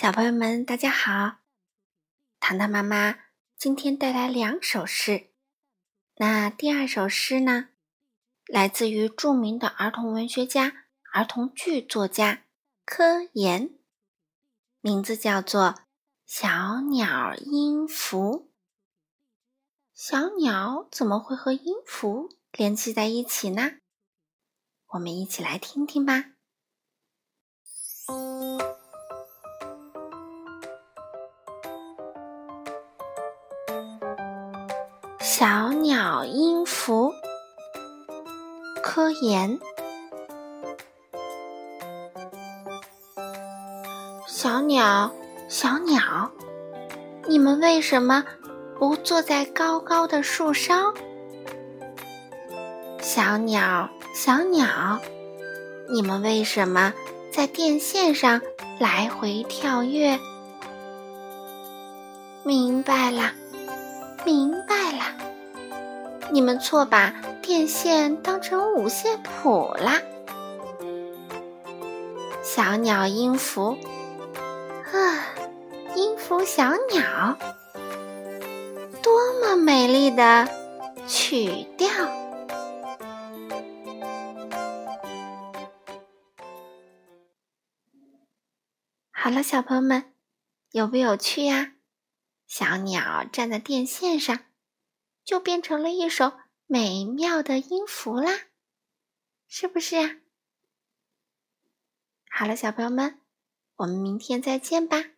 小朋友们，大家好！糖糖妈妈今天带来两首诗。那第二首诗呢，来自于著名的儿童文学家、儿童剧作家柯岩，名字叫做《小鸟音符》。小鸟怎么会和音符联系在一起呢？我们一起来听听吧。小鸟音符，科研。小鸟，小鸟，你们为什么不坐在高高的树梢？小鸟，小鸟，你们为什么在电线上来回跳跃？明白了，明白了。你们错把电线当成五线谱啦！小鸟音符，啊，音符小鸟，多么美丽的曲调！好了，小朋友们，有不有趣呀？小鸟站在电线上。就变成了一首美妙的音符啦，是不是呀？好了，小朋友们，我们明天再见吧。